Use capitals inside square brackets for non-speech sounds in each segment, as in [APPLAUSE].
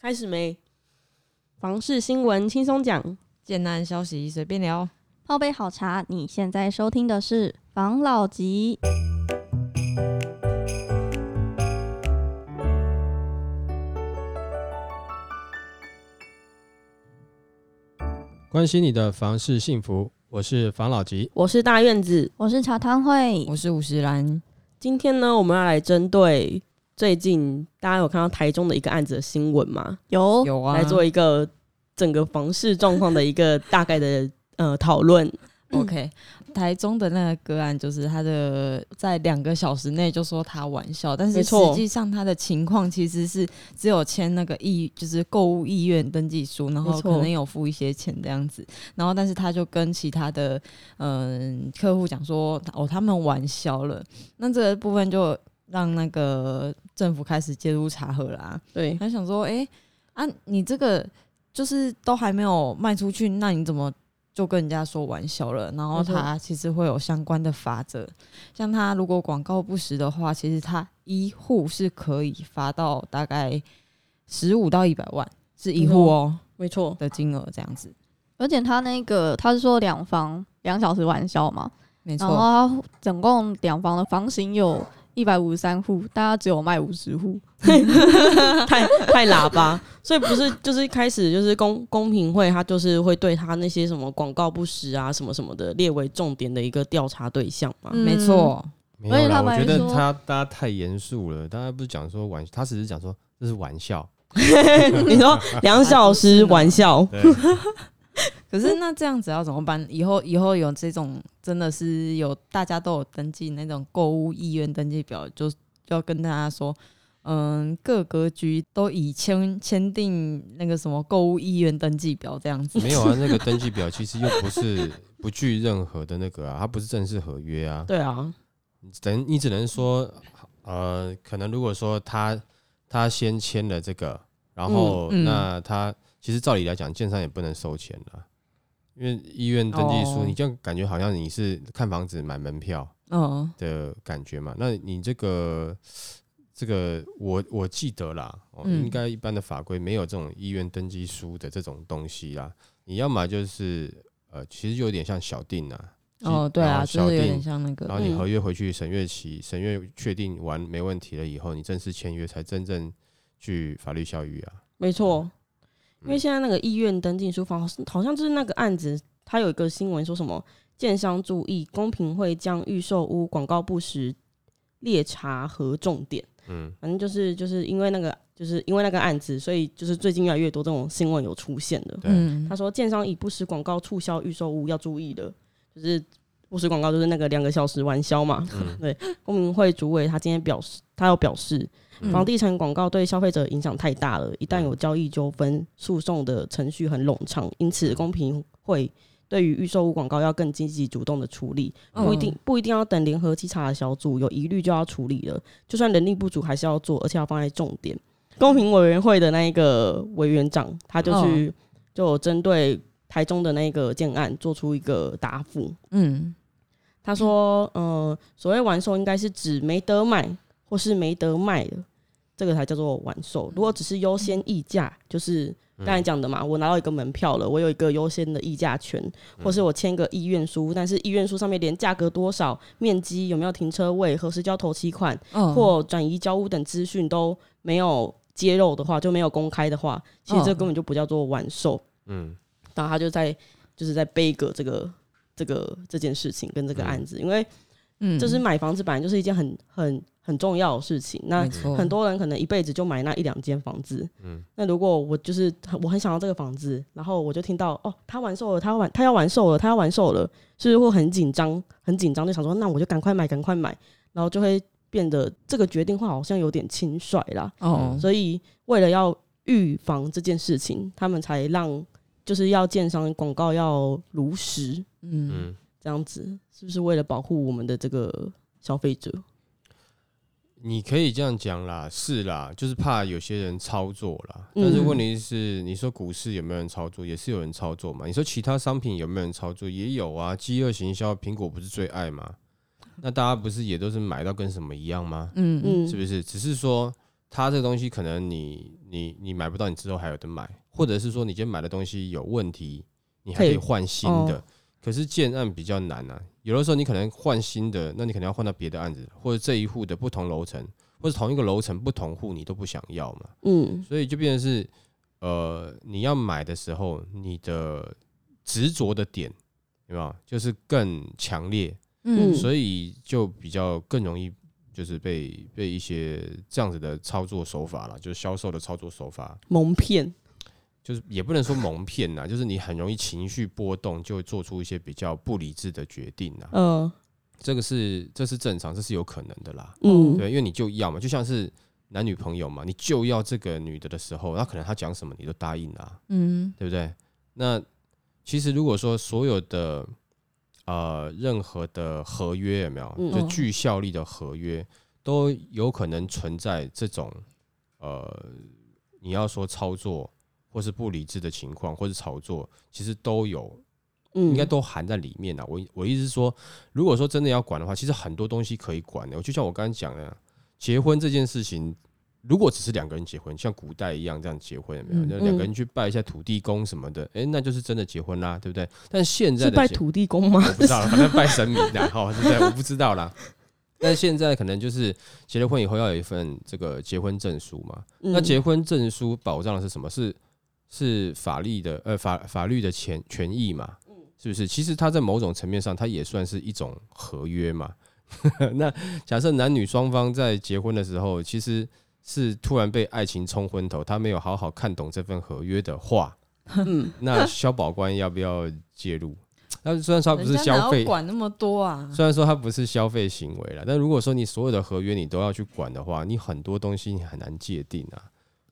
开始没？房事新闻轻松讲，简单消息随便聊。泡杯好茶，你现在收听的是房老吉。关心你的房事幸福，我是房老吉。我是大院子。我是茶汤会，我是五十兰，今天呢，我们要来针对最近大家有看到台中的一个案子的新闻吗？有。有啊，来做一个整个房市状况的一个大概的 [LAUGHS] 呃讨论。OK。台中的那个个案，就是他的在两个小时内就说他玩笑，但是实际上他的情况其实是只有签那个意，就是购物意愿登记书，然后可能有付一些钱这样子，然后但是他就跟其他的嗯、客户讲说，哦，他们玩笑了，那这个部分就让那个政府开始介入查核啦。对，他想说，哎、啊，你这个就是都还没有卖出去，那你怎么就跟人家说玩笑了？然后他其实会有相关的法则，像他如果广告不实的话，其实他一户是可以罚到大概十五到一百万，是一户哦、没错，的金额这样子，而且他那个他是说两房两小时玩笑嘛，然后没错，他总共两房的房型有一百五十三户，大家只有卖五十户，[LAUGHS] 太太喇叭，所以不是就是一开始就是公公平会，他就是会对他那些什么广告不实啊什么什么的列为重点的一个调查对象嘛。嗯。没错，而且没有啦，我觉得他大家太严肃了，大家不是讲说玩，他只是讲说这是玩笑。[LAUGHS] 你说两小时玩笑，对，[LAUGHS] 可是那这样子要怎么办？以后以后有这种真的是有大家都有登记那种购物意愿登记表，就就要跟大家说，嗯，各格局都已签签订那个什么购物意愿登记表这样子。没有啊，[LAUGHS] 那个登记表其实又不是不具任何的那个啊，它不是正式合约啊。对啊，等你只能说，呃，可能如果说他他先签了这个，然后嗯嗯那他其实照理来讲，建商也不能收钱了，因为医院登记书，哦你这样感觉好像你是看房子买门票嗯的感觉嘛。那你这个这个，我我记得啦，哦，嗯应该一般的法规没有这种医院登记书的这种东西啦。你要么就是呃，其实就有点像小定啊，哦，对啊，小就是有点像那个然后你嗯合约回去审阅期，审阅确定完没问题了以后，你正式签约才真正去法律效益啊。没错。因为嗯现在那个医院登记书房好像就是那个案子，它有一个新闻说什么建商注意，公平会将预售屋广告不实列查核重点。嗯，反正就是就是因为那个就是因为那个案子，所以就是最近越来越多这种新闻有出现的。对，嗯他说，建商以不实广告促销预售屋要注意的，就是不实广告就是那个两个小时玩销嘛。嗯 [LAUGHS] 公民会主委他今天表示，他要表示，嗯房地产广告对消费者影响太大了，一旦有交易纠纷，诉讼的程序很冗长，因此公平会。对于预售物广告要更积极主动的处理，不一定不一定要等联合稽查的小组有疑虑就要处理了，就算人力不足还是要做，而且要放在重点。公平委员会的那一个委员长，他就去就有针对台中的那个建案做出一个答复。嗯他说，呃，所谓完售应该是指没得买或是没得卖的，这个才叫做完售。如果只是优先议价，就是刚才讲的嘛，我拿到一个门票了，我有一个优先的议价权，或是我签个意愿书，但是意愿书上面连价格多少、面积有没有停车位、何时交头期款嗯或转移交屋等资讯都没有揭露的话，就没有公开的话，其实这根本就不叫做完售。嗯，然后他就在就是在背个这个这个这件事情跟这个案子，因为嗯就是买房子本来就是一件很很很重要的事情。那很多人可能一辈子就买那一两间房子，嗯那如果我就是我很想要这个房子，然后我就听到哦，他完售了，他完他要完售了，他要完售了，是不是会很紧张，很紧张，就想说那我就赶快买，赶快买，然后就会变得这个决定会好像有点轻率啦。哦，所以为了要预防这件事情，他们才让就是要建商广告要如实嗯嗯，这样子，是不是为了保护我们的这个消费者？你可以这样讲啦，是啦，就是怕有些人操作啦。嗯但是问题是，你说股市有没有人操作，也是有人操作嘛。你说其他商品有没有人操作，也有啊。饥饿行销，苹果不是最爱吗？那大家不是也都是买到跟什么一样吗？嗯嗯是不是？只是说，它这个东西可能你你你买不到，你之后还有的买，或者是说你今天买的东西有问题，你还可以换新的。哦。可是建案比较难啊，有的时候你可能换新的，那你可能要换到别的案子，或者这一户的不同楼层，或者同一个楼层不同户你都不想要嘛，嗯。所以就变成是，呃，你要买的时候，你的执着的点有没有，就是更强烈，嗯。所以就比较更容易就是被被一些这样子的操作手法了，就是销售的操作手法，蒙骗，就是也不能说蒙骗呐，就是你很容易情绪波动，就会做出一些比较不理智的决定呐。呃这个是这是正常，这是有可能的啦。嗯对，因为你就要嘛，就像是男女朋友嘛，你就要这个女的的时候，那可能她讲什么你都答应啦、嗯对不对？那其实如果说所有的呃任何的合约有没有，嗯就具效力的合约，都有可能存在这种呃，你要说操作或是不理智的情况，或是炒作，其实都有，嗯应该都含在里面啊。我我意思是说，如果说真的要管的话，其实很多东西可以管的。我就像我刚刚讲的，结婚这件事情。如果只是两个人结婚，像古代一样这样结婚，有没有？嗯两个人去拜一下土地公什么的，哎、那就是真的结婚啦，对不对？但现在拜土地公吗？我不知道，反正拜神明的哈，对不对？我不知道啦。但现在可能就是结了婚以后要有一份这个结婚证书嘛。那嗯结婚证书保障的是什么？是是法律的呃法法律的权权益嘛？是不是？其实它在某种层面上，它也算是一种合约嘛。[LAUGHS] 那假设男女双方在结婚的时候，其实是突然被爱情冲昏头，他没有好好看懂这份合约的话，嗯那消保官要不要介入？[LAUGHS] 那虽然说他不是消费，管那么多啊？虽然说它不是消费行为了，但如果说你所有的合约你都要去管的话，你很多东西你很难界定啊，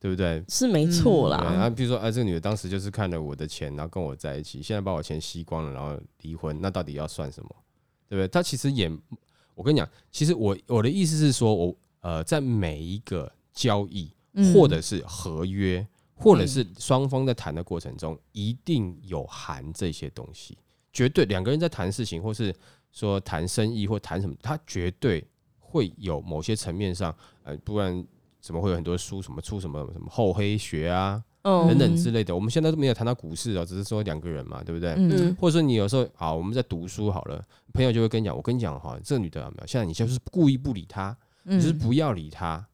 对不对？是没错啦啊，啦，比如说，啊，这个女的当时就是看了我的钱，然后跟我在一起，现在把我钱吸光了，然后离婚，那到底要算什么？对不对？她其实也，我跟你讲，其实我我的意思是说，我呃，在每一个交易嗯或者是合约，或者是双方在谈的过程中，一定有含这些东西。绝对两个人在谈事情，或是说谈生意或谈什么，他绝对会有某些层面上，呃，不然怎么会有很多书什么出什么什么厚黑学啊等嗯等之类的。我们现在都没有谈到股市哦，只是说两个人嘛，对不对？嗯嗯或者说你有时候好，我们在读书好了，朋友就会跟你讲，我跟你讲哈，这个女的有没有？现在你就是故意不理她，你就是不要理她，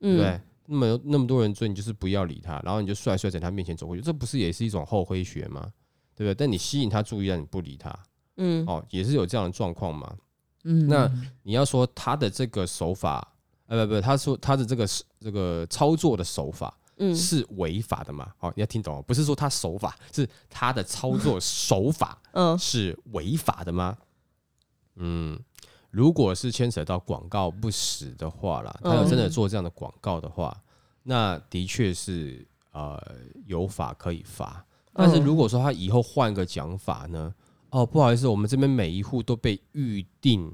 对不对嗯？那么那么多人追，你就是不要理她，然后你就帅帅在她面前走过去，这不是也是一种厚黑学吗？对不对？但你吸引她注意，让你不理她，嗯哦，也是有这样的状况嘛。嗯那你要说他的这个手法，呃，不不，他说他的这个这个操作的手法嗯是违法的嘛？好，你要听懂哦，不是说他手法，是他的操作 [LAUGHS] 手法嗯是违法的吗？嗯，如果是牵扯到广告不实的话啦，他要真的做这样的广告的话，那的确是呃有法可以罚。但是如果说他以后换个讲法呢？哦，不好意思，我们这边每一户都被预定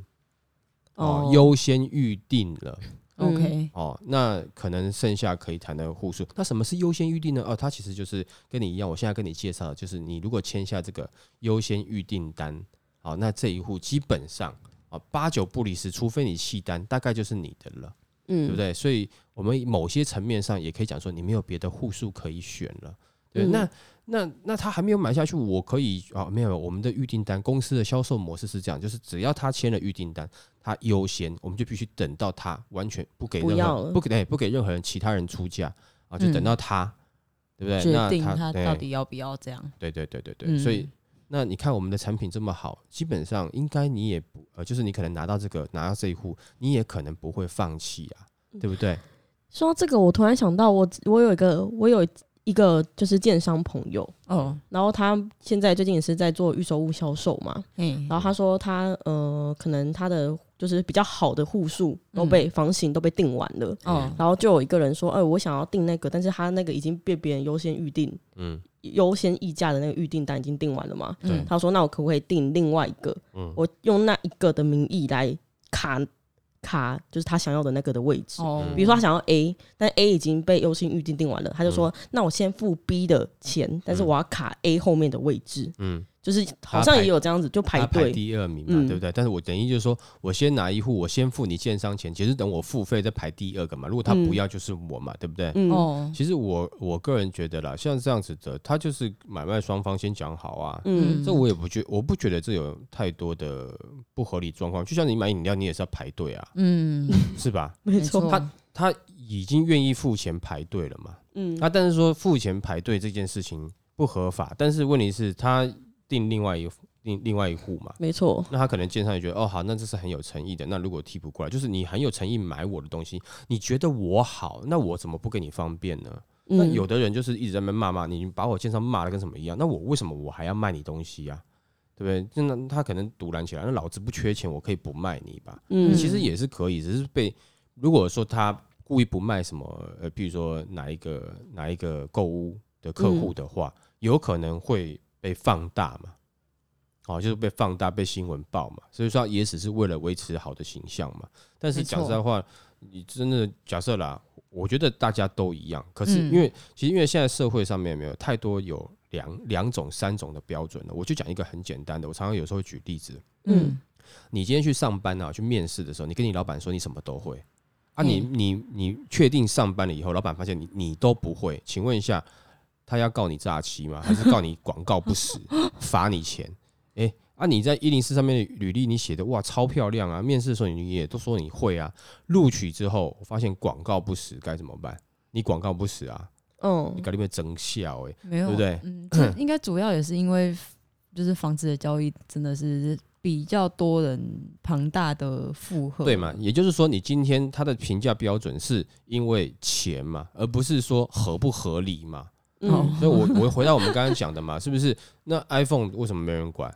哦，哦优先预定了。OK，哦，那可能剩下可以谈的户数，那什么是优先预定呢？哦，它其实就是跟你一样，我现在跟你介绍的，就是你如果签下这个优先预订单，好，那这一户基本上啊八九不离十，除非你弃单，大概就是你的了，嗯，对不对？所以我们某些层面上也可以讲说，你没有别的户数可以选了。对，嗯那那那他还没有买下去，我可以啊，没有，我们的预订单公司的销售模式是这样，就是只要他签了预订单，他优先，我们就必须等到他完全不给任何不给哎不给任何人其他人出价啊，就等到他，对不对？决那定他到底要不要这样。对对对对对，嗯所以那你看我们的产品这么好，基本上应该你也不呃，就是你可能拿到这个拿到这一户，你也可能不会放弃啊，对不对？说到这个，我突然想到我，我有一个，我有一个就是建商朋友，哦，然后他现在最近也是在做预售物销售嘛，嗯，然后他说他呃，可能他的就是比较好的户数都被房型都被订完了，哦，然后就有一个人说，哎、我想要订那个，但是他那个已经被别人优先预定，嗯。优先议价的那个预订单已经订完了嘛？嗯他说，那我可不可以订另外一个？嗯。我用那一个的名义来卡卡，就是他想要的那个的位置。哦，比如说他想要 A，但 A 已经被优先预定定完了，他就说：“那我先付 B 的钱，但是我要卡 A 后面的位置。嗯就是好像也有这样子，就排排队。第二名嘛，嗯对不对？但是我等于就是说我先拿一户，我先付你建商钱，其实等我付费再排第二个嘛。如果他不嗯要，就是我嘛，对不对？嗯，哦，其实我我个人觉得啦，像这样子的，他就是买卖双方先讲好啊。嗯这我也不觉，我不觉得这有太多的不合理状况。就像你买饮料，你也是要排队啊，嗯，[LAUGHS] 是吧？没错。他他已经愿意付钱排队了嘛？嗯那、但是说付钱排队这件事情不合法，但是问题是他订另外一另另外一户嘛，没错。那他可能建商也觉得哦好，那这是很有诚意的。那如果替不过来，就是你很有诚意买我的东西，你觉得我好，那我怎么不给你方便呢？那嗯有的人就是一直在那骂骂你，把我建商骂的跟什么一样，那我为什么我还要卖你东西呀、对不对？真的，他可能堵拦起来，那老子不缺钱，我可以不卖你吧？嗯其实也是可以，只是被如果说他故意不卖什么，呃，比如说哪一个哪一个购物的客户的话，有可能会被放大嘛，哦，就是被放大、被新闻报嘛，所以说也只是为了维持好的形象嘛。但是讲实在话，你真的假设啦，我觉得大家都一样，可是嗯。因为、其实因为现在社会上面没有太多有两两种、三种的标准了，我就讲一个很简单的，我常常有时候举例子，嗯。你今天去上班啊，去面试的时候，你跟你老板说你什么都会。啊你，嗯。你你确定上班了以后，老板发现你你都不会，请问一下，他要告你诈欺吗？还是告你广告不实，[LAUGHS] 罚你钱？诶，啊，你在一零四上面的履历你写的哇超漂亮啊，面试的时候你也都说你会啊，录取之后我发现广告不实该怎么办？你广告不实啊，哦你搞里面增效诶，没有，对不对嗯，这 [CLEARS THROAT] 应该主要也是因为就是房子的交易真的是比较多人庞大的负荷，对嘛？？也就是说，你今天他的评价标准是因为钱嘛，而不是说合不合理嘛。嗯所以我我回到我们刚刚讲的嘛，是不是？那 iPhone 为什么没人管？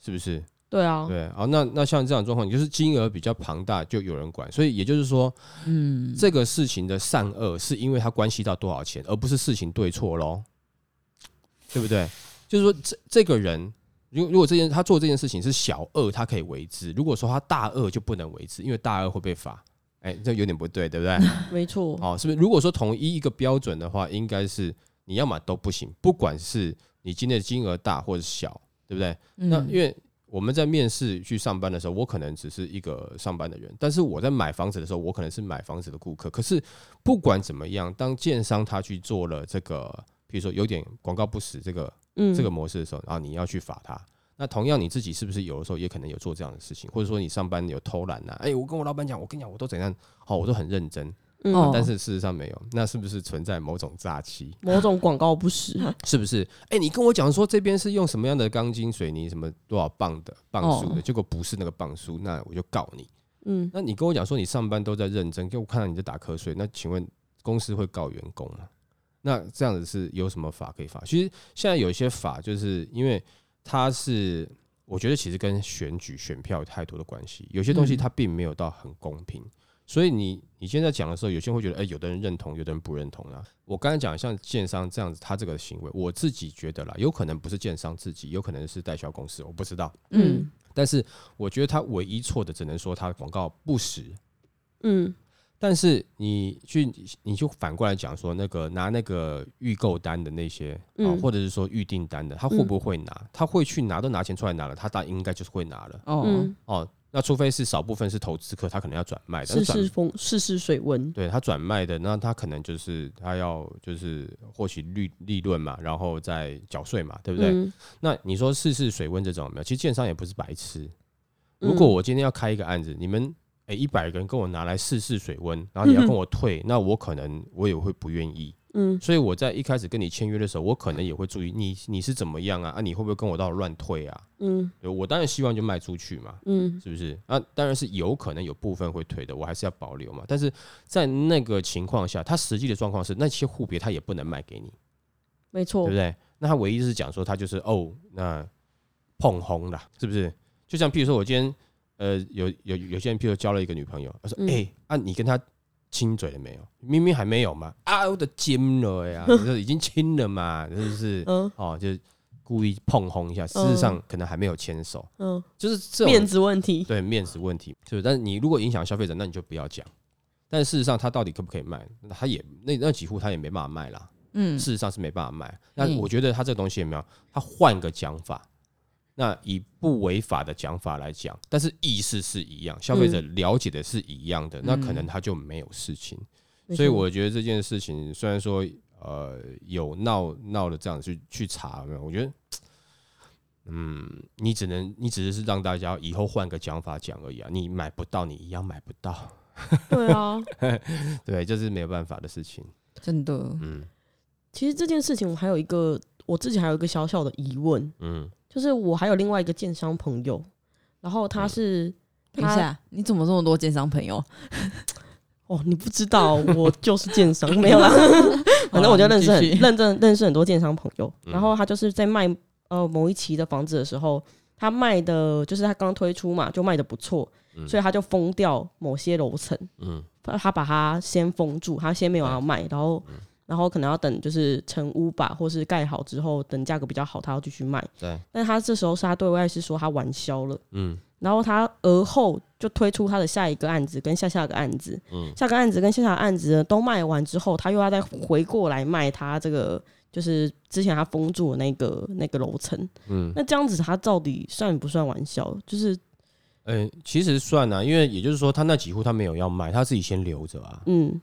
是不是？[LAUGHS] 对啊，对，好，那那像这样状况，你就是金额比较庞大，就有人管。所以也就是说，嗯，这个事情的善恶是因为它关系到多少钱，而不是事情对错喽，对不对？就是说，这这个人，如如果这件他做这件事情是小恶，他可以为之；如果说他大恶，就不能为之，因为大恶会被罚。哎、这有点不对，对不对？[LAUGHS] 没错。哦，是不是？如果说统一一个标准的话，应该是你要么都不行，不管是你今天的金额大或者小，对不对？那嗯因为我们在面试去上班的时候，我可能只是一个上班的人，但是我在买房子的时候，我可能是买房子的顾客。可是不管怎么样，当建商他去做了这个，比如说有点广告不实这个嗯，这个模式的时候，然后你要去罚他。那同样你自己是不是有的时候也可能有做这样的事情，或者说你上班有偷懒呐？哎、我跟我老板讲，我跟你讲，我都怎样，好，我都很认真，嗯哦但是事实上没有，那是不是存在某种诈欺？某种广告不实。是不是？哎、你跟我讲说这边是用什么样的钢筋水泥，什么多少磅的磅数的，哦结果不是那个磅数，那我就告你。嗯，那你跟我讲说你上班都在认真，给我看到你在打瞌睡，那请问公司会告员工吗？那这样子是有什么法可以罚？其实现在有一些法，就是因为它是，我觉得其实跟选举选票有太多的关系，有些东西嗯它并没有到很公平。所以你你现在讲的时候，有些人会觉得，哎、有的人认同，有的人不认同啊。我刚才讲像建商这样子，他这个行为，我自己觉得啦，有可能不是建商自己，有可能是代销公司，我不知道。嗯但是我觉得他唯一错的，只能说他广告不实。嗯但是你去，你就反过来讲说，那个拿那个预购单的那些啊，嗯或者是说预订单的，他会不会拿？他会去拿，都拿钱出来拿了，他大应该就是会拿了哦，嗯，哦。那除非是少部分是投资客，他可能要转卖，但试是试风，试试水温。对他转卖的，那他可能就是他要就是获取利利润嘛，然后再缴税嘛，对不对？嗯那你说试试水温这种有没有？其实建商也不是白痴。嗯如果我今天要开一个案子，你们诶一百个人跟我拿来试试水温，然后你要跟我退，那我可能我也会不愿意。嗯所以我在一开始跟你签约的时候，我可能也会注意你你是怎么样啊？啊，你会不会跟我到乱退啊？嗯对我当然希望就卖出去嘛，嗯是不是？啊，当然是有可能有部分会退的，我还是要保留嘛。但是在那个情况下，他实际的状况是那些户别他也不能卖给你，没错对不。对？那他唯一是讲说他就是哦，那碰红了，是不是？就像譬如说我今天呃有有有些人譬如交了一个女朋友，他说哎、嗯啊你跟他亲嘴了没有？明明还没有嘛，啊我的亲了呀，[LAUGHS] 就是已经亲了嘛，是不是？嗯哦，就是故意碰轰一下，事实上可能还没有牵手，嗯，就是这种面子问题。对面子问题，是不是？但是你如果影响消费者，那你就不要讲。但事实上，他到底可不可以卖？那他也那那几户他也没办法卖啦。嗯事实上是没办法卖。那嗯我觉得他这个东西有没有？他换个讲法，那以不违法的讲法来讲，但是意思是一样，消费者了解的是一样的，那可能他就没有事情。所以我觉得这件事情虽然说呃有闹闹的这样去去查，没有，我觉得。嗯，你只能你只是让大家以后换个讲法讲而已啊！你买不到，你一样买不到。对啊，[LAUGHS] 对，这是没有办法的事情。真的，嗯其实这件事情我还有一个我自己还有一个小小的疑问，嗯，就是我还有另外一个建商朋友，然后他是他等一下，你怎么这么多建商朋友？[LAUGHS] 哦，你不知道，我就是建商，没有啦。[LAUGHS] 反正我就认识很认真认识很多建商朋友，嗯。然后他就是在卖呃某一期的房子的时候，他卖的就是他刚推出嘛，就卖的不错，嗯所以他就封掉某些楼层，嗯。他把它先封住，他先没有要卖，然后嗯然后可能要等就是成屋吧，或是盖好之后，等价格比较好，他要继续卖。对，但他这时候是他对外是说他完销了。嗯然后他而后就推出他的下一个案子跟下下个案子，嗯下个案子跟下下个案子呢都卖完之后，他又要再回过来卖他这个就是之前他封住的那个那个楼层。嗯，那这样子他到底算不算玩笑？就是呃，其实算啊，因为也就是说，他那几户他没有要卖，他自己先留着啊，嗯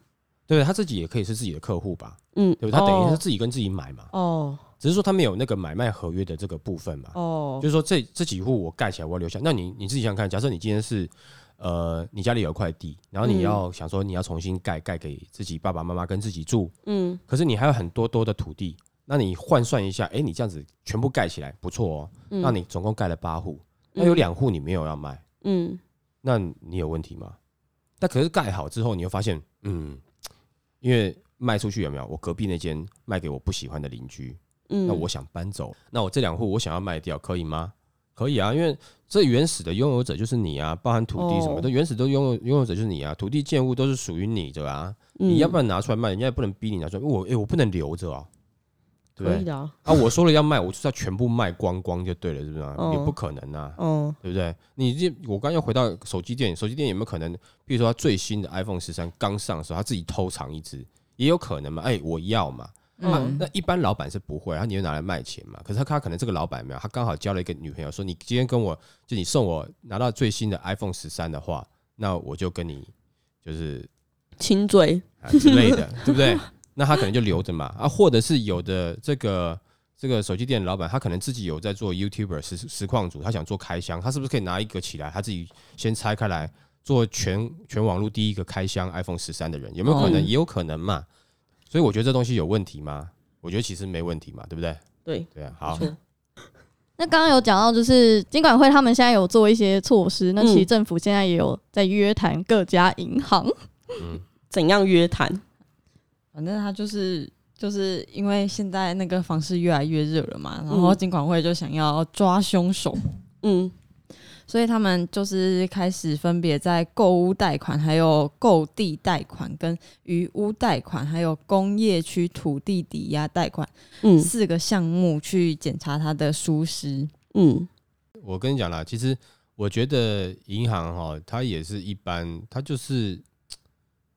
对？他自己也可以是自己的客户吧，嗯，对？他等于是哦自己跟自己买嘛，哦只是说他没有那个买卖合约的这个部分嘛。哦就是说这这几户我盖起来，我要留下。那你你自己想想看，假设你今天是呃，你家里有一块地，然后你嗯要想说你要重新盖盖给自己爸爸妈妈跟自己住，嗯可是你还有很多多的土地，那你换算一下，哎、你这样子全部盖起来不错哦，嗯那你总共盖了八户，那有两户你没有要卖，嗯那你有问题吗？那可是盖好之后，你又发现，嗯，因为卖出去有没有？我隔壁那间卖给我不喜欢的邻居，嗯，那我想搬走，那我这两户我想要卖掉，可以吗？可以啊，因为这原始的拥有者就是你啊，包含土地什么的，哦原始都拥有拥有者就是你啊，土地建物都是属于你的啊，你要不然然拿出来卖，人家也不能逼你拿出来，我哎、我不能留着啊？可以的啊，啊，我说了要卖，我就是要全部卖光光就对了，是不是啊？哦也不可能啊，嗯对不对？你这我刚又回到手机店，手机店有没有可能，比如说他最新的 iPhone 十三刚上的时候，他自己偷藏一只，也有可能嘛？哎、我要嘛。啊嗯，那一般老板是不会，他你就拿来卖钱嘛。可是他他可能这个老板没有，他刚好交了一个女朋友，说你今天跟我就你送我拿到最新的 iPhone 十三的话，那我就跟你就是亲嘴，啊之类的，对不对？[LAUGHS] 那他可能就留着嘛啊，或者是有的这个这个手机店的老板，他可能自己有在做 YouTuber 实实况组，他想做开箱，他是不是可以拿一个起来，他自己先拆开来做全全网络第一个开箱 iPhone 十三的人，有没有可能？哦也有可能嘛。所以我觉得这东西有问题吗？我觉得其实没问题嘛，对不对？对，对啊，好那刚刚有讲到，就是金管会他们现在有做一些措施，那其实嗯政府现在也有在约谈各家银行。嗯怎样约谈？反正他就是就是因为现在那个房市越来越热了嘛，然后嗯。金管会就想要抓凶手，嗯。所以他们就是开始分别在购屋贷款、还有购地贷款、跟余屋贷款，还有工业区土地抵押贷款嗯。四个项目去检查它的疏失。嗯。我跟你讲啦，其实我觉得银行哈，它也是一般，它就是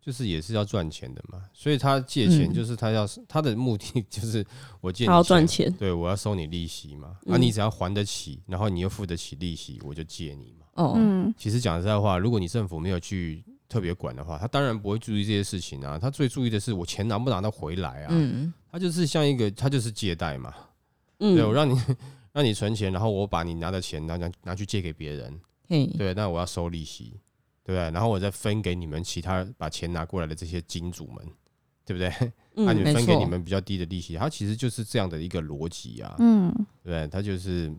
就是也是要赚钱的嘛，所以他借钱嗯就是他要他的目的 [LAUGHS] 就是我借你他要赚钱，对我要收你利息嘛，啊，嗯你只要还得起，然后你又付得起利息，我就借你嘛。哦，嗯，其实讲实在话，如果你政府没有去特别管的话，他当然不会注意这些事情啊，他最注意的是我钱拿不拿得回来啊，嗯，他就是像一个他就是借贷嘛，嗯，对我让你让你存钱，然后我把你拿的钱拿拿拿去借给别人。嘿，对，那我要收利息，对不对？然后我再分给你们其他把钱拿过来的这些金主们，对不对？那、[LAUGHS] 嗯你们分给你们比较低的利息，它其实就是这样的一个逻辑啊，嗯，对不对？它就是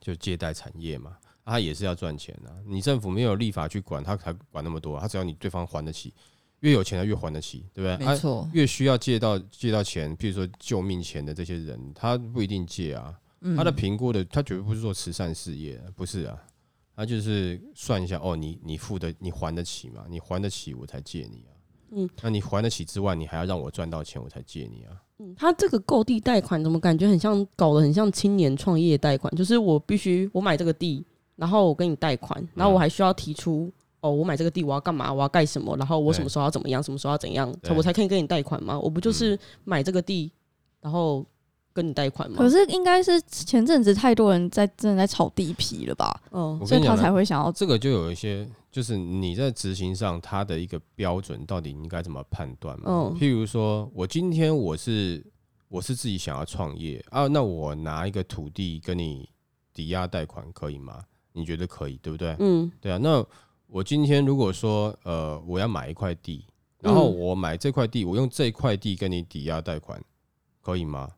就借贷产业嘛，啊它也是要赚钱啊。你政府没有立法去管，它才管那么多，它只要你对方还得起，越有钱的越还得起，对不对？啊没错，越需要借到借到钱，譬如说救命钱的这些人，他不一定借啊，嗯他的评估的，他绝对不是做慈善事业，不是啊，他就是算一下，哦，你你付的，你还得起吗？你还得起，我才借你啊。嗯，那你还得起之外，你还要让我赚到钱，我才借你啊。嗯他这个购地贷款怎么感觉很像搞得很像青年创业贷款？就是我必须我买这个地，然后我跟你贷款，然后我还需要提出哦，我买这个地我要干嘛？我要盖什么？然后我什么时候要怎么样？什么时候要怎样？我才可以跟你贷款吗？我不就是买这个地，然后跟你贷款吗？可是应该是前阵子太多人在正在炒地皮了吧，嗯所以他才会想要这个就有一些，就是你在执行上它的一个标准，到底应该怎么判断嘛？嗯譬如说，我今天我是我是自己想要创业啊，那我拿一个土地跟你抵押贷款可以吗？你觉得可以，对不对？嗯对啊，那我今天如果说呃我要买一块地，然后嗯我买这块地，我用这块地跟你抵押贷款，可以吗？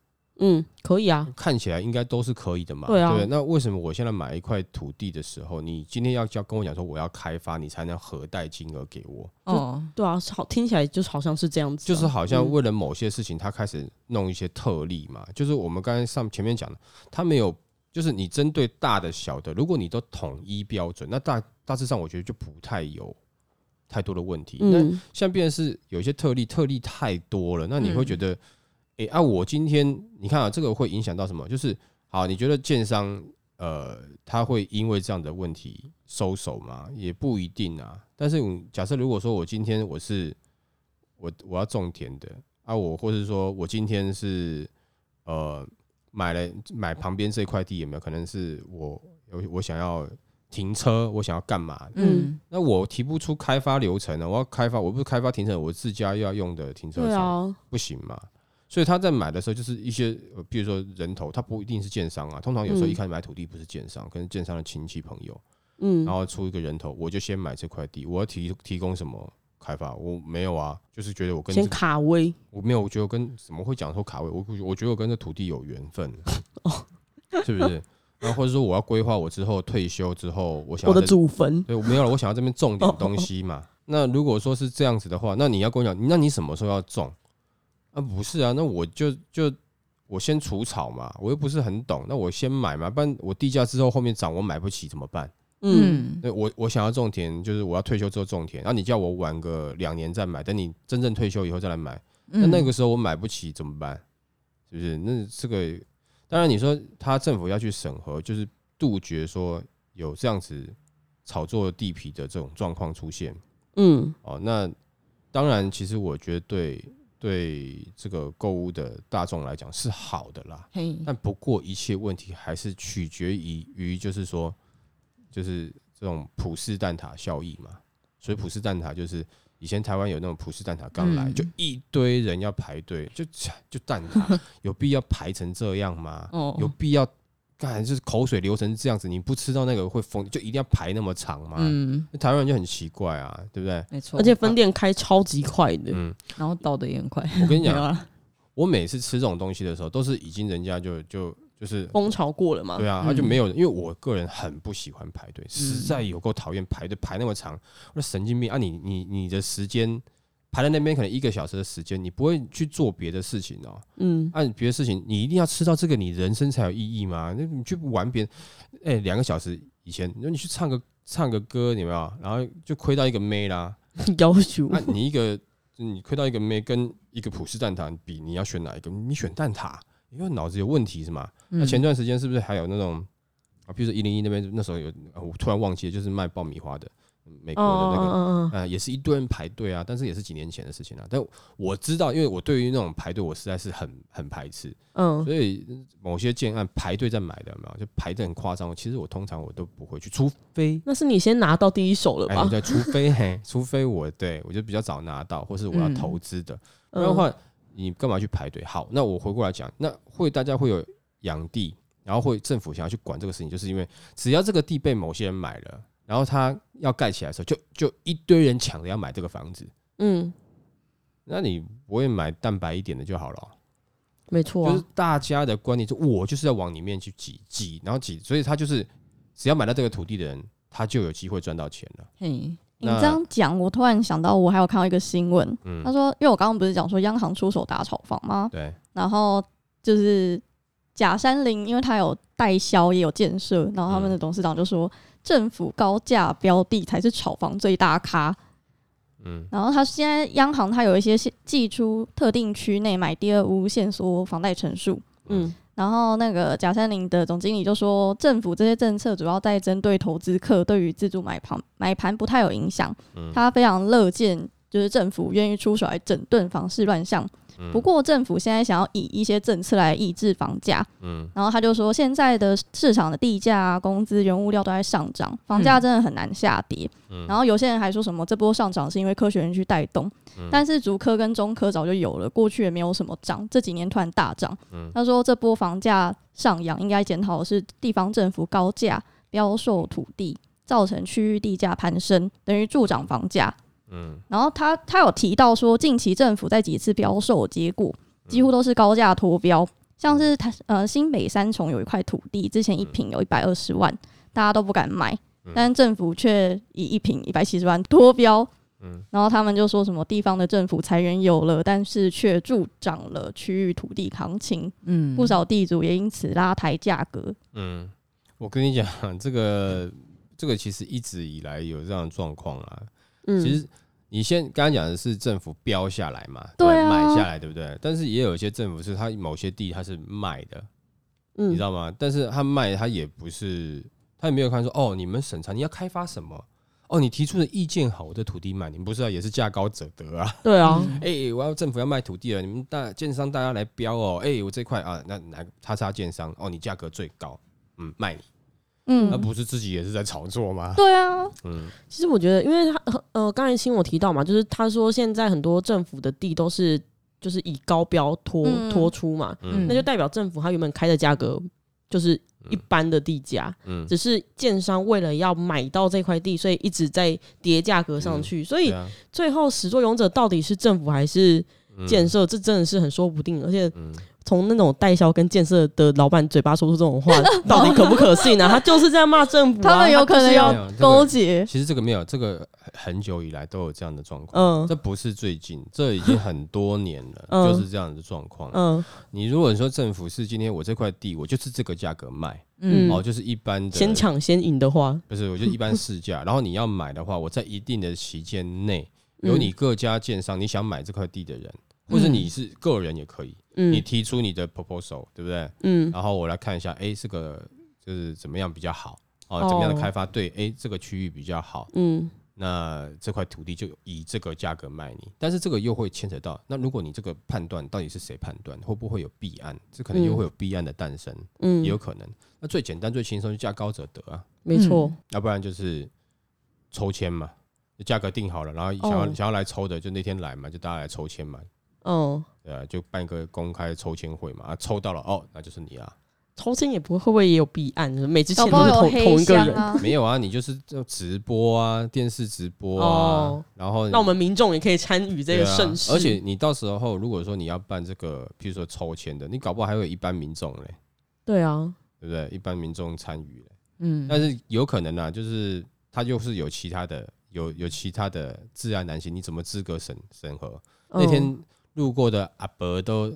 嗯，可以啊。看起来应该都是可以的嘛。对啊对那为什么我现在买一块土地的时候，你今天要叫跟我讲说我要开发，你才能核贷金额给我？哦，对啊，好听起来就是好像是这样子啊、就是好像嗯为了某些事情，他开始弄一些特例嘛。就是我们刚才上前面讲的，他没有，就是你针对大的小的，如果你都统一标准，那大大致上我觉得就不太有太多的问题。那嗯像变成是有一些特例，特例太多了，那你会觉嗯得，诶，啊，我今天你看啊，这个会影响到什么？就是好，你觉得建商呃，他会因为这样的问题收手吗？也不一定啊。但是嗯假设如果说我今天我是我我要种田的啊，我或者说我今天是呃买了买旁边这块地有没有可能是我我我想要停车，我想要干嘛？嗯，那我提不出开发流程呢？我要开发，我不是开发停车，我自家要用的停车对场、啊，不行嘛？所以他在买的时候，就是一些，呃比如说人头，他不一定是建商啊。通常有时候嗯一开始买土地不是建商，可能建商的亲戚朋友，嗯然后出一个人头，我就先买这块地，我要提提供什么开发？我没有啊，就是觉得我跟这先卡位，我没有，我觉得我跟怎么会讲说卡位？我我觉得我跟这土地有缘分，哦是不是？[LAUGHS] 然后或者说我要规划我之后退休之后，我想我的祖坟，对，我没有了，我想要这边种点 [LAUGHS] 东西嘛。那如果说是这样子的话，那你要跟我讲，那你什么时候要种？啊，不是啊，那我就就我先除草嘛，我又不是很懂，那我先买嘛，不然我地价之后后面涨我买不起怎么办？嗯，嗯，对我我想要种田，就是我要退休之后种田，然后你叫我晚个两年再买，等你真正退休以后再来买，那嗯那个时候我买不起怎么办？是不是？那这个当然你说他政府要去审核，就是杜绝说有这样子炒作地皮的这种状况出现嗯哦。那当然，其实我觉得对对这个购物的大众来讲是好的啦。但不过一切问题还是取决于于就是说，就是这种普世蛋挞效益嘛。所以普世蛋挞就是以前台湾有那种普世蛋挞刚来、嗯就一堆人要排队，就 [LAUGHS] 就蛋挞 [LAUGHS] 有必要排成这样吗？哦有必要干就是口水流成这样子，你不吃到那个会疯，就一定要排那么长吗？嗯，台湾人就很奇怪啊，对不对？没错，而且分店开超级快的，嗯，然后倒的也很快。我跟你讲，[LAUGHS] 啦我每次吃这种东西的时候，都是已经人家就就就是风潮过了嘛，对啊，嗯他就没有，因为我个人很不喜欢排队，实在有够讨厌排队排那么长，我说神经病啊！你你你的时间排在那边可能一个小时的时间，你不会去做别的事情哦。嗯，按别的事情，你一定要吃到这个，你人生才有意义吗？那你去玩别人，哎，两个小时以前，你说你去唱个唱个歌，你有没有？然后就亏到一个妹啦，[LAUGHS] 要求那、你一个你亏到一个妹跟一个普式蛋挞比，你要选哪一个？你选蛋挞，因为脑子有问题是吗？那嗯前段时间是不是还有那种啊？比如说一零一那边那时候有，啊我突然忘记了，就是卖爆米花的，美国的那个，嗯啊，也是一堆人排队啊，但是也是几年前的事情了。但我知道，因为我对于那种排队，我实在是很很排斥，嗯，所以某些建案排队在买的有没有，就排的很夸张。其实我通常我都不会去，除非。那是你先拿到第一手了哎，吧？对，除非嘿，除非我对我就比较早拿到，或是我要嗯投资的，不嗯然的话，你干嘛去排队？好，那我回过来讲，那会大家会有养地，然后会政府想要去管这个事情，就是因为只要这个地被某些人买了，然后他要盖起来的时候，就就一堆人抢着要买这个房子，嗯，那你不会买蛋白一点的就好了。哦。没错就是啊，大家的观念，就我就是要往里面去挤挤，然后挤，所以他就是只要买到这个土地的人，他就有机会赚到钱了。嘿，你这样讲，我突然想到，我还有看到一个新闻，他嗯，说，因为我刚刚不是讲说央行出手打炒房吗？对，然后就是假山林，因为他有代销也有建设，然后他们的董事长就说，政府高价标的才是炒房最大咖。嗯然后他现在央行他有一些限寄出特定区内买第二屋限缩房贷成数。嗯然后那个贾三林的总经理就说，政府这些政策主要在针对投资客，对于自住买盘买盘不太有影响。嗯他非常乐见，就是政府愿意出手来整顿房市乱象。不过政府现在想要以一些政策来抑制房价，嗯然后他就说现在的市场的地价、啊、工资、原物料都在上涨，房价真的很难下跌。嗯然后有些人还说什么这波上涨是因为科学园区带动，嗯但是竹科跟中科早就有了，过去也没有什么涨，这几年突然大涨。嗯他说这波房价上扬应该检讨的是地方政府高价标售土地，造成区域地价攀升，等于助长房价。嗯。然后他他有提到说，近期政府在几次标售结果几乎都是高价脱标，像是他呃新北三重有一块土地，之前一平有一百二十万，大家都不敢买，但政府却以一平一百七十万脱标。嗯。然后他们就说什么地方的政府裁员有了，但是却助长了区域土地行情，嗯。不少地主也因此拉抬价格。嗯，我跟你讲，这个这个其实一直以来有这样的状况啊。嗯，其实你先刚刚讲的是政府标下来嘛，对啊买下来，对不对？但是也有一些政府是它某些地它是卖的，嗯你知道吗？但是他卖他也不是，他也没有看说哦，你们审查你要开发什么？哦，你提出的意见好，我的土地卖，你们不是啊，也是价高者得啊。对啊，[LAUGHS] 哎、我要政府要卖土地了，你们大建商大家来标哦。哎、我这块啊，那哪个叉叉建商哦，你价格最高，嗯，卖你，那、嗯，不是自己也是在炒作吗？对啊，嗯。其实我觉得，因为他呃，刚才新我提到嘛，就是他说现在很多政府的地都是就是以高标拖嗯。拖出嘛，嗯。那就代表政府他原本开的价格就是一般的地价，嗯，只是建商为了要买到这块地，所以一直在叠价格上去，所以最后始作俑者到底是政府还是嗯。建设，这真的是很说不定，而且嗯从那种代销跟建设的老板嘴巴说出这种话，[LAUGHS] 到底可不可信呢、他就是在骂政府、啊，他们有可能要勾结。其实这个没有，这个很久以来都有这样的状况。嗯这不是最近，这已经很多年了，嗯就是这样的状况。嗯你如果说政府是今天我这块地，我就是这个价格卖，嗯哦，就是一般的先抢先赢的话，不是，我就一般市价。[LAUGHS] 然后你要买的话，我在一定的期间内，嗯有你各家建商，你想买这块地的人，或者你是个人也可以，你嗯提出你的 proposal，对不对？嗯。然后我来看一下，哎，这个就是怎么样比较好哦，哦。怎么样的开发对，哎，这个区域比较好，嗯。那这块土地就以这个价格卖你，但是这个又会牵扯到，那如果你这个判断到底是谁判断，会不会有弊案？这可能又会有弊案的诞生，嗯。也有可能。那最简单、最轻松就价高者得啊，没错，要不然就是抽签嘛，就价格定好了，然后想要、哦想要来抽的就那天来嘛，就大家来抽签嘛，嗯，对啊，就办一个公开抽签会嘛，啊，抽到了哦，那就是你啊，抽签也不会会不会也有弊案？每次签都是同同一个人，没有啊，你就是就直播啊，电视直播啊，哦。然后那我们民众也可以参与这个盛世，而且你到时候如果说你要办这个，譬如说抽签的，你搞不好还会有一般民众嘞，对啊，对不对？一般民众参与嘞，嗯。但是有可能啊，就是他就是有其他的，有有其他的自然男性，你怎么资格审审核？那嗯天路过的阿伯都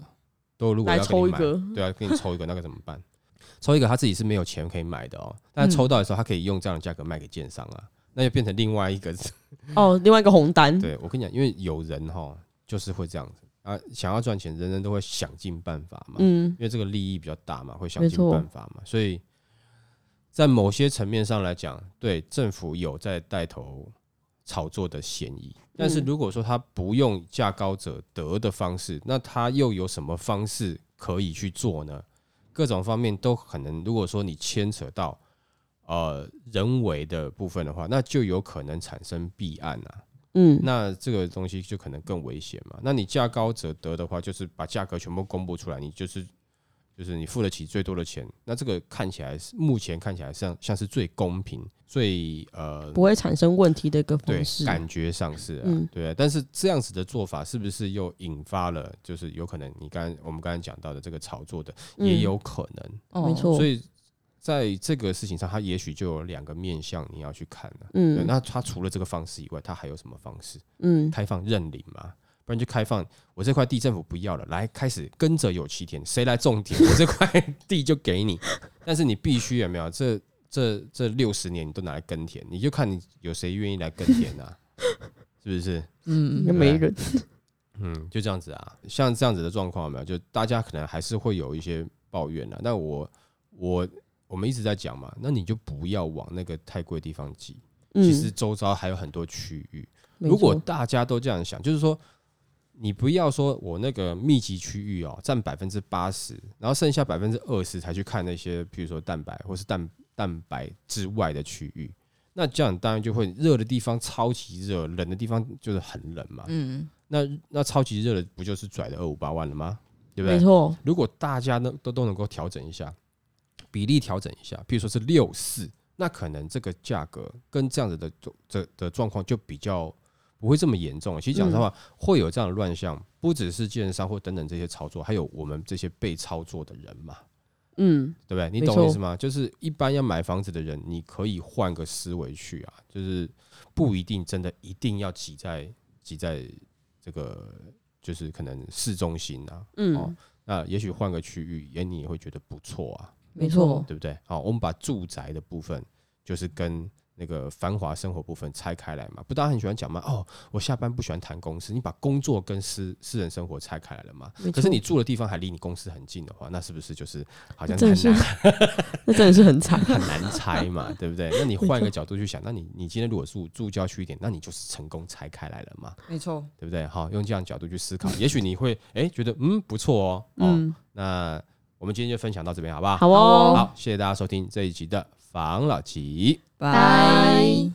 都如果要跟你买，抽一个，对啊，给你抽一个，那个怎么办？[LAUGHS] 抽一个他自己是没有钱可以买的哦，但抽到的时候，他可以用这样的价格卖给建商啊，那就变成另外一个。[LAUGHS] 哦，另外一个红单，[LAUGHS] 对我跟你讲，因为有人哈就是会这样子。啊，想要赚钱，人人都会想尽办法嘛，嗯。因为这个利益比较大嘛，会想尽办法嘛，所以在某些层面上来讲，对政府有在带头炒作的嫌疑。但是嗯如果说他不用价高者得的方式，那他又有什么方式可以去做呢？各种方面都可能。如果说你牵扯到呃人为的部分的话，那就有可能产生弊案啊。嗯那这个东西就可能更危险嘛。那你价高者得的话，就是把价格全部公布出来，你就是就是你付得起最多的钱。那这个看起来是目前看起来像像是最公平、最呃不会产生问题的一个方式，感觉上是啊，嗯对啊。但是这样子的做法是不是又引发了就是有可能你刚我们刚才讲到的这个炒作的也嗯有可能，哦没错所以。在这个事情上，它也许就有两个面向你要去看嗯那它除了这个方式以外，它还有什么方式？嗯开放认领嘛，不然就开放我这块地政府不要了，来开始跟着有其田，谁来种田，我这块地就给你。[LAUGHS] 但是你必须有没有这这这六十年你都拿来耕田，你就看你有谁愿意来耕田啊？[LAUGHS] 是不是？嗯应该没人，嗯，就这样子啊。像这样子的状况有没有？就大家可能还是会有一些抱怨啊。那我我我们一直在讲嘛，那你就不要往那个太贵的地方挤。嗯其实周遭还有很多区域。如果大家都这样想，就是说，你不要说我那个密集区域哦占百分之八十，然后剩下百分之二十才去看那些，比如说蛋白或是蛋蛋白之外的区域。那这样当然就会热的地方超级热，冷的地方就是很冷嘛。嗯，那那超级热的不就是拽的二五八万了吗？对不对？没错，如果大家呢都都能够调整一下比例，调整一下，比如说是六四，那可能这个价格跟这样子的这的状况就比较不会这么严重。其实讲实话，会有这样的乱象，不只是券商或等等这些操作，还有我们这些被操作的人嘛，嗯，对不对？你懂我意思吗？就是一般要买房子的人，你可以换个思维去啊，就是不一定真的一定要挤在挤在这个就是可能市中心啊，嗯哦，那也许换个区域，也你也会觉得不错啊，没错，对不对？好，我们把住宅的部分就是跟那个繁华生活部分拆开来嘛。不，大家很喜欢讲嘛，哦，我下班不喜欢谈公司，你把工作跟私私人生活拆开来了嘛。可是你住的地方还离你公司很近的话，那是不是就是好像真的是很难 [LAUGHS] 那真的是很惨。很难拆嘛，对不对？那你换一个角度去想，那你你今天如果住住郊区一点，那你就是成功拆开来了嘛，没错，对不对？好，用这样角度去思考，也许你会哎、觉得嗯不错哦，哦，嗯，那我们今天就分享到这边，好不好？好哦，好，谢谢大家收听这一集的王老吉，拜。